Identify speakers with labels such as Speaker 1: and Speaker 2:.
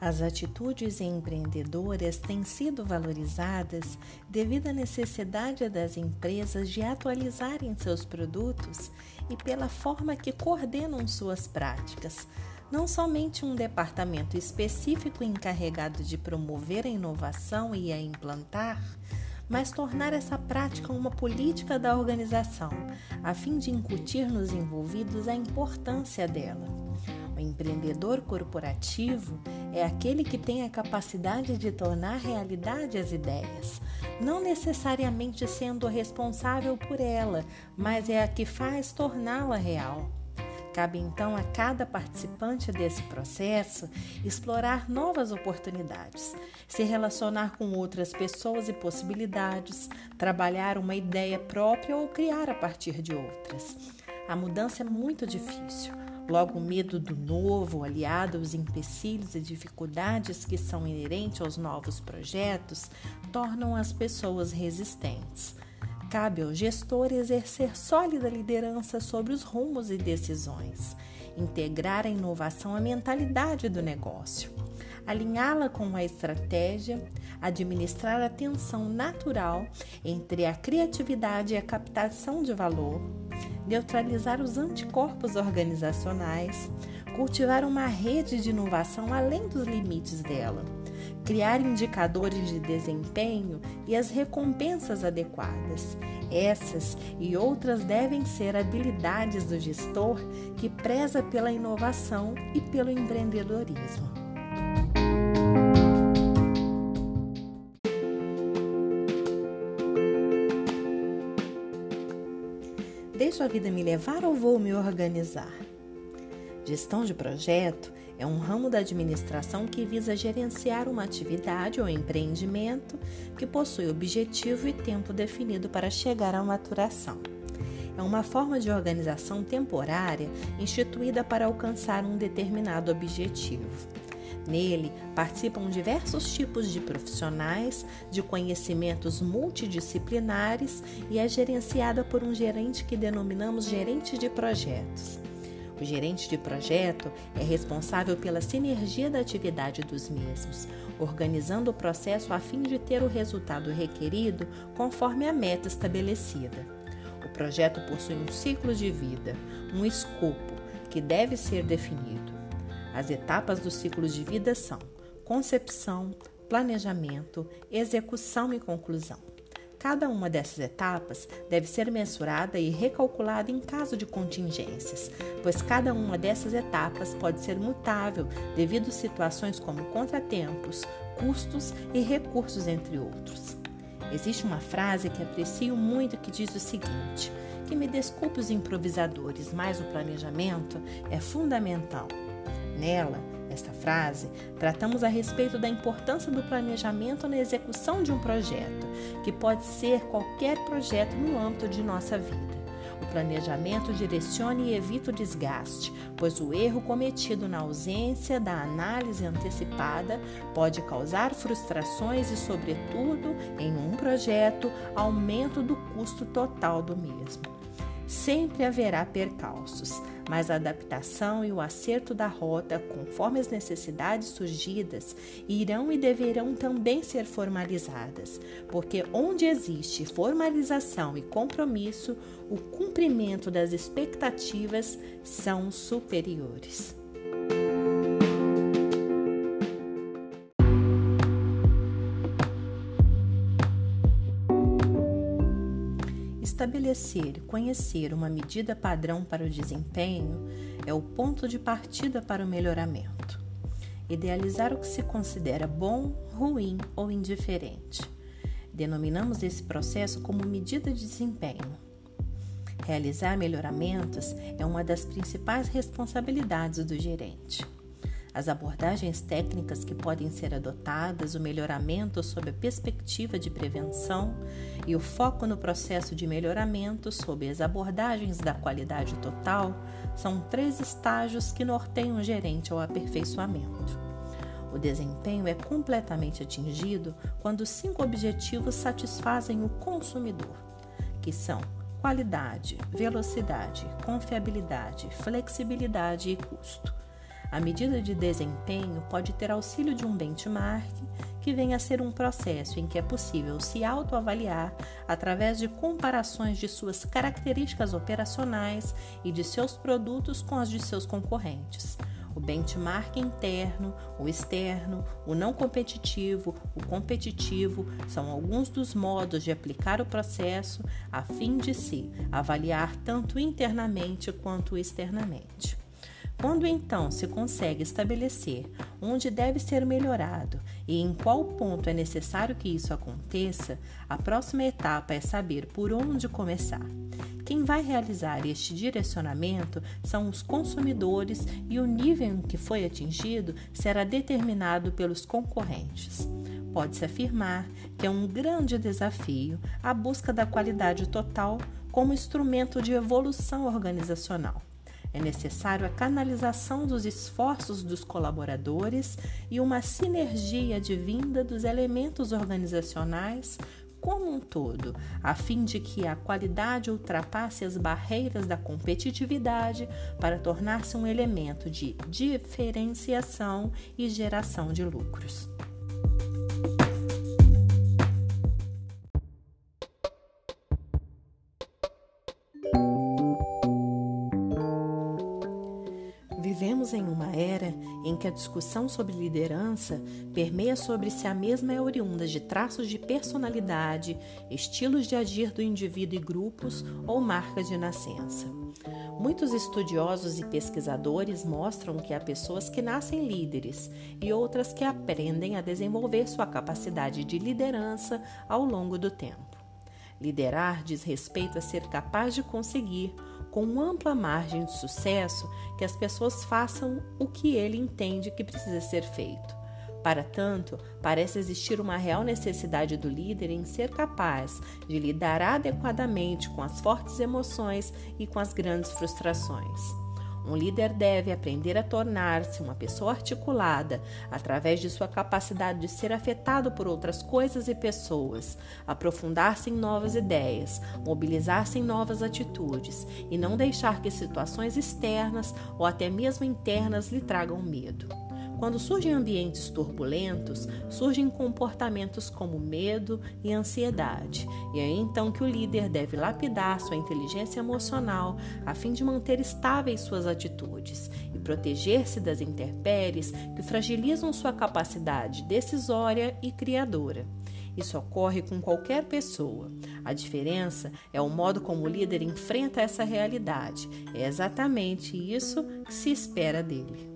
Speaker 1: As atitudes empreendedoras têm sido valorizadas devido à necessidade das empresas de atualizarem seus produtos e pela forma que coordenam suas práticas. Não somente um departamento específico encarregado de promover a inovação e a implantar, mas tornar essa prática uma política da organização, a fim de incutir nos envolvidos a importância dela. O empreendedor corporativo é aquele que tem a capacidade de tornar realidade as ideias, não necessariamente sendo responsável por ela, mas é a que faz torná-la real. Cabe então a cada participante desse processo explorar novas oportunidades, se relacionar com outras pessoas e possibilidades, trabalhar uma ideia própria ou criar a partir de outras. A mudança é muito difícil Logo, o medo do novo, aliado aos empecilhos e dificuldades que são inerentes aos novos projetos, tornam as pessoas resistentes. Cabe ao gestor exercer sólida liderança sobre os rumos e decisões, integrar a inovação à mentalidade do negócio, alinhá-la com a estratégia, administrar a tensão natural entre a criatividade e a captação de valor neutralizar os anticorpos organizacionais, cultivar uma rede de inovação além dos limites dela, criar indicadores de desempenho e as recompensas adequadas. Essas e outras devem ser habilidades do gestor que preza pela inovação e pelo empreendedorismo. Deixo a vida me levar ou vou me organizar? Gestão de projeto é um ramo da administração que visa gerenciar uma atividade ou empreendimento que possui objetivo e tempo definido para chegar à maturação. É uma forma de organização temporária instituída para alcançar um determinado objetivo. Nele participam diversos tipos de profissionais de conhecimentos multidisciplinares e é gerenciada por um gerente que denominamos gerente de projetos. O gerente de projeto é responsável pela sinergia da atividade dos mesmos, organizando o processo a fim de ter o resultado requerido conforme a meta estabelecida. O projeto possui um ciclo de vida, um escopo que deve ser definido. As etapas do ciclo de vida são concepção, planejamento, execução e conclusão. Cada uma dessas etapas deve ser mensurada e recalculada em caso de contingências, pois cada uma dessas etapas pode ser mutável devido a situações como contratempos, custos e recursos, entre outros. Existe uma frase que aprecio muito que diz o seguinte: que me desculpe os improvisadores, mas o planejamento é fundamental. Nela, esta frase, tratamos a respeito da importância do planejamento na execução de um projeto, que pode ser qualquer projeto no âmbito de nossa vida. O planejamento direciona e evita o desgaste, pois o erro cometido na ausência da análise antecipada pode causar frustrações e, sobretudo, em um projeto, aumento do custo total do mesmo. Sempre haverá percalços, mas a adaptação e o acerto da rota, conforme as necessidades surgidas, irão e deverão também ser formalizadas, porque onde existe formalização e compromisso, o cumprimento das expectativas são superiores. Estabelecer e conhecer uma medida padrão para o desempenho é o ponto de partida para o melhoramento. Idealizar o que se considera bom, ruim ou indiferente. Denominamos esse processo como medida de desempenho. Realizar melhoramentos é uma das principais responsabilidades do gerente as abordagens técnicas que podem ser adotadas, o melhoramento sob a perspectiva de prevenção e o foco no processo de melhoramento sob as abordagens da qualidade total são três estágios que norteiam o gerente ao aperfeiçoamento. O desempenho é completamente atingido quando cinco objetivos satisfazem o consumidor, que são qualidade, velocidade, confiabilidade, flexibilidade e custo. A medida de desempenho pode ter auxílio de um benchmark, que vem a ser um processo em que é possível se autoavaliar através de comparações de suas características operacionais e de seus produtos com as de seus concorrentes o benchmark interno, o externo, o não competitivo, o competitivo são alguns dos modos de aplicar o processo a fim de se avaliar tanto internamente quanto externamente. Quando então se consegue estabelecer onde deve ser melhorado e em qual ponto é necessário que isso aconteça, a próxima etapa é saber por onde começar. Quem vai realizar este direcionamento são os consumidores e o nível em que foi atingido será determinado pelos concorrentes. Pode-se afirmar que é um grande desafio a busca da qualidade total como instrumento de evolução organizacional. É necessário a canalização dos esforços dos colaboradores e uma sinergia advinda dos elementos organizacionais como um todo, a fim de que a qualidade ultrapasse as barreiras da competitividade para tornar-se um elemento de diferenciação e geração de lucros. Discussão sobre liderança permeia sobre se a mesma é oriunda de traços de personalidade, estilos de agir do indivíduo e grupos ou marcas de nascença. Muitos estudiosos e pesquisadores mostram que há pessoas que nascem líderes e outras que aprendem a desenvolver sua capacidade de liderança ao longo do tempo. Liderar diz respeito a ser capaz de conseguir, com ampla margem de sucesso, que as pessoas façam o que ele entende que precisa ser feito. Para tanto, parece existir uma real necessidade do líder em ser capaz de lidar adequadamente com as fortes emoções e com as grandes frustrações. Um líder deve aprender a tornar-se uma pessoa articulada através de sua capacidade de ser afetado por outras coisas e pessoas, aprofundar-se em novas ideias, mobilizar-se em novas atitudes e não deixar que situações externas ou até mesmo internas lhe tragam medo. Quando surgem ambientes turbulentos, surgem comportamentos como medo e ansiedade, e é então que o líder deve lapidar sua inteligência emocional a fim de manter estáveis suas atitudes e proteger-se das intempéries que fragilizam sua capacidade decisória e criadora. Isso ocorre com qualquer pessoa. A diferença é o modo como o líder enfrenta essa realidade. É exatamente isso que se espera dele.